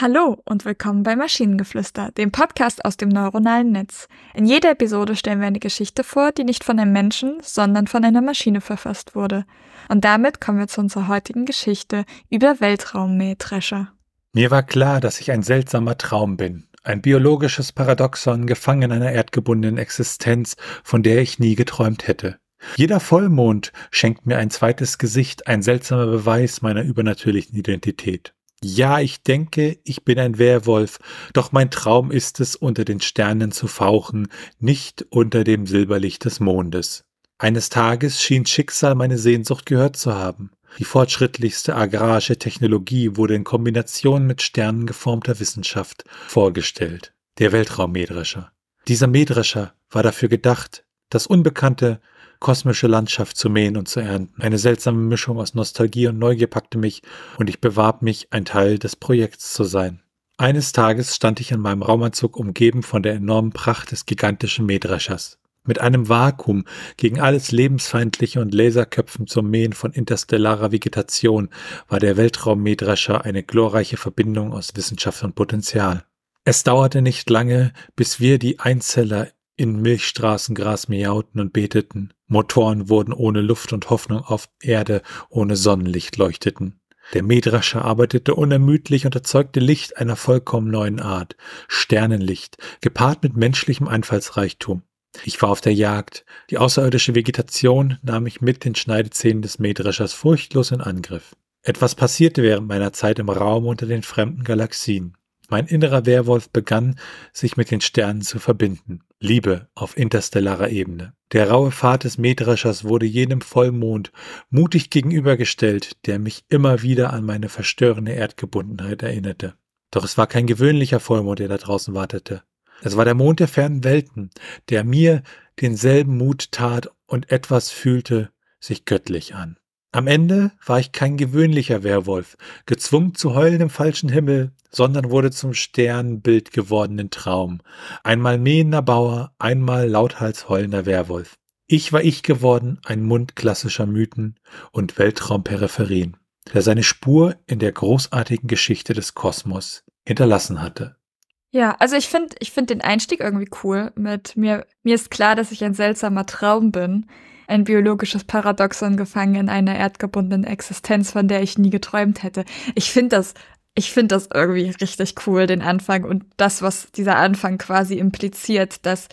Hallo und willkommen bei Maschinengeflüster, dem Podcast aus dem neuronalen Netz. In jeder Episode stellen wir eine Geschichte vor, die nicht von einem Menschen, sondern von einer Maschine verfasst wurde. Und damit kommen wir zu unserer heutigen Geschichte über Weltraummähdrescher. Mir war klar, dass ich ein seltsamer Traum bin, ein biologisches Paradoxon gefangen in einer erdgebundenen Existenz, von der ich nie geträumt hätte. Jeder Vollmond schenkt mir ein zweites Gesicht, ein seltsamer Beweis meiner übernatürlichen Identität. Ja, ich denke, ich bin ein Werwolf, doch mein Traum ist es, unter den Sternen zu fauchen, nicht unter dem Silberlicht des Mondes. Eines Tages schien Schicksal meine Sehnsucht gehört zu haben. Die fortschrittlichste agrarische Technologie wurde in Kombination mit sternengeformter Wissenschaft vorgestellt. Der Weltraummähdrescher. Dieser Mähdrescher war dafür gedacht, das Unbekannte kosmische Landschaft zu mähen und zu ernten. Eine seltsame Mischung aus Nostalgie und Neugier packte mich und ich bewarb mich, ein Teil des Projekts zu sein. Eines Tages stand ich in meinem Raumanzug umgeben von der enormen Pracht des gigantischen Mähdreschers. Mit einem Vakuum gegen alles Lebensfeindliche und Laserköpfen zum Mähen von interstellarer Vegetation war der Weltraummähdrescher eine glorreiche Verbindung aus Wissenschaft und Potenzial. Es dauerte nicht lange, bis wir die Einzeller in Milchstraßengras miauten und beteten. Motoren wurden ohne Luft und Hoffnung auf Erde ohne Sonnenlicht leuchteten. Der Mähdrescher arbeitete unermüdlich und erzeugte Licht einer vollkommen neuen Art, Sternenlicht, gepaart mit menschlichem Einfallsreichtum. Ich war auf der Jagd. Die außerirdische Vegetation nahm mich mit den Schneidezähnen des Mähdreschers furchtlos in Angriff. Etwas passierte während meiner Zeit im Raum unter den fremden Galaxien. Mein innerer Werwolf begann, sich mit den Sternen zu verbinden. Liebe auf interstellarer Ebene. Der raue Pfad des Mähdreschers wurde jenem Vollmond mutig gegenübergestellt, der mich immer wieder an meine verstörende Erdgebundenheit erinnerte. Doch es war kein gewöhnlicher Vollmond, der da draußen wartete. Es war der Mond der fernen Welten, der mir denselben Mut tat und etwas fühlte sich göttlich an. Am Ende war ich kein gewöhnlicher Werwolf, gezwungen zu heulen im falschen Himmel, sondern wurde zum Sternbild gewordenen Traum. Einmal mähender Bauer, einmal lauthals heulender Werwolf. Ich war ich geworden, ein Mund klassischer Mythen und Weltraumperipherien, der seine Spur in der großartigen Geschichte des Kosmos hinterlassen hatte. Ja, also ich finde ich finde den Einstieg irgendwie cool mit mir mir ist klar, dass ich ein seltsamer Traum bin, ein biologisches Paradoxon gefangen in einer erdgebundenen Existenz, von der ich nie geträumt hätte. Ich finde das ich finde das irgendwie richtig cool, den Anfang und das, was dieser Anfang quasi impliziert, dass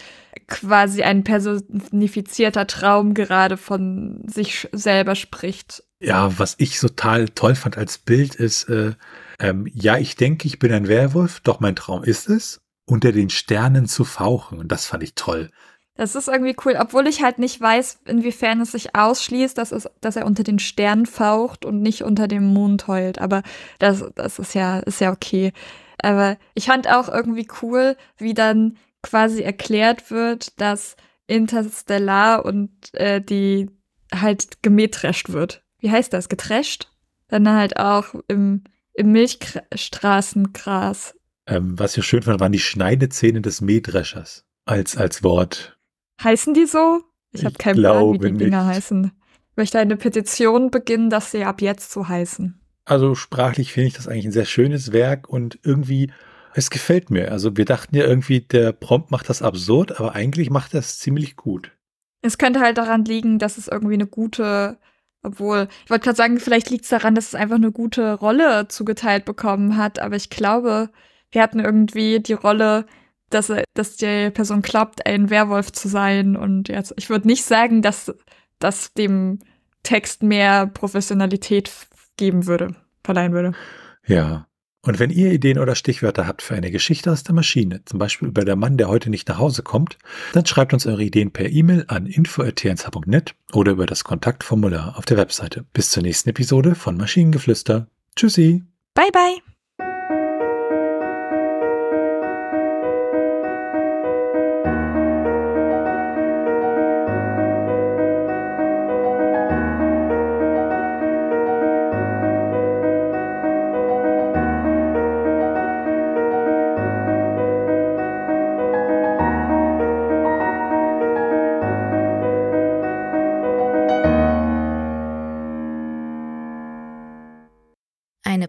quasi ein personifizierter Traum gerade von sich selber spricht. Ja, was ich total toll fand als Bild ist, äh, ähm, ja, ich denke, ich bin ein Werwolf, doch mein Traum ist es, unter den Sternen zu fauchen. Und das fand ich toll. Das ist irgendwie cool, obwohl ich halt nicht weiß, inwiefern es sich ausschließt, dass, es, dass er unter den Sternen faucht und nicht unter dem Mond heult. Aber das, das ist ja, ist ja okay. Aber ich fand auch irgendwie cool, wie dann quasi erklärt wird, dass Interstellar und äh, die halt gemähtrescht wird. Wie heißt das? Getrescht? Dann halt auch im, im Milchstraßengras. Ähm, was ich schön fand, waren die Schneidezähne des Mähdreschers als, als Wort. Heißen die so? Ich, ich habe keinen Plan, wie die nicht. Dinger heißen. Ich möchte eine Petition beginnen, dass sie ab jetzt so heißen. Also sprachlich finde ich das eigentlich ein sehr schönes Werk und irgendwie, es gefällt mir. Also wir dachten ja irgendwie, der Prompt macht das absurd, aber eigentlich macht er es ziemlich gut. Es könnte halt daran liegen, dass es irgendwie eine gute, obwohl, ich wollte gerade sagen, vielleicht liegt es daran, dass es einfach eine gute Rolle zugeteilt bekommen hat, aber ich glaube, wir hatten irgendwie die Rolle dass, dass die Person glaubt, ein Werwolf zu sein. Und jetzt, ich würde nicht sagen, dass das dem Text mehr Professionalität geben würde, verleihen würde. Ja. Und wenn ihr Ideen oder Stichwörter habt für eine Geschichte aus der Maschine, zum Beispiel über der Mann, der heute nicht nach Hause kommt, dann schreibt uns eure Ideen per E-Mail an info.tnsh.net oder über das Kontaktformular auf der Webseite. Bis zur nächsten Episode von Maschinengeflüster. Tschüssi. Bye bye.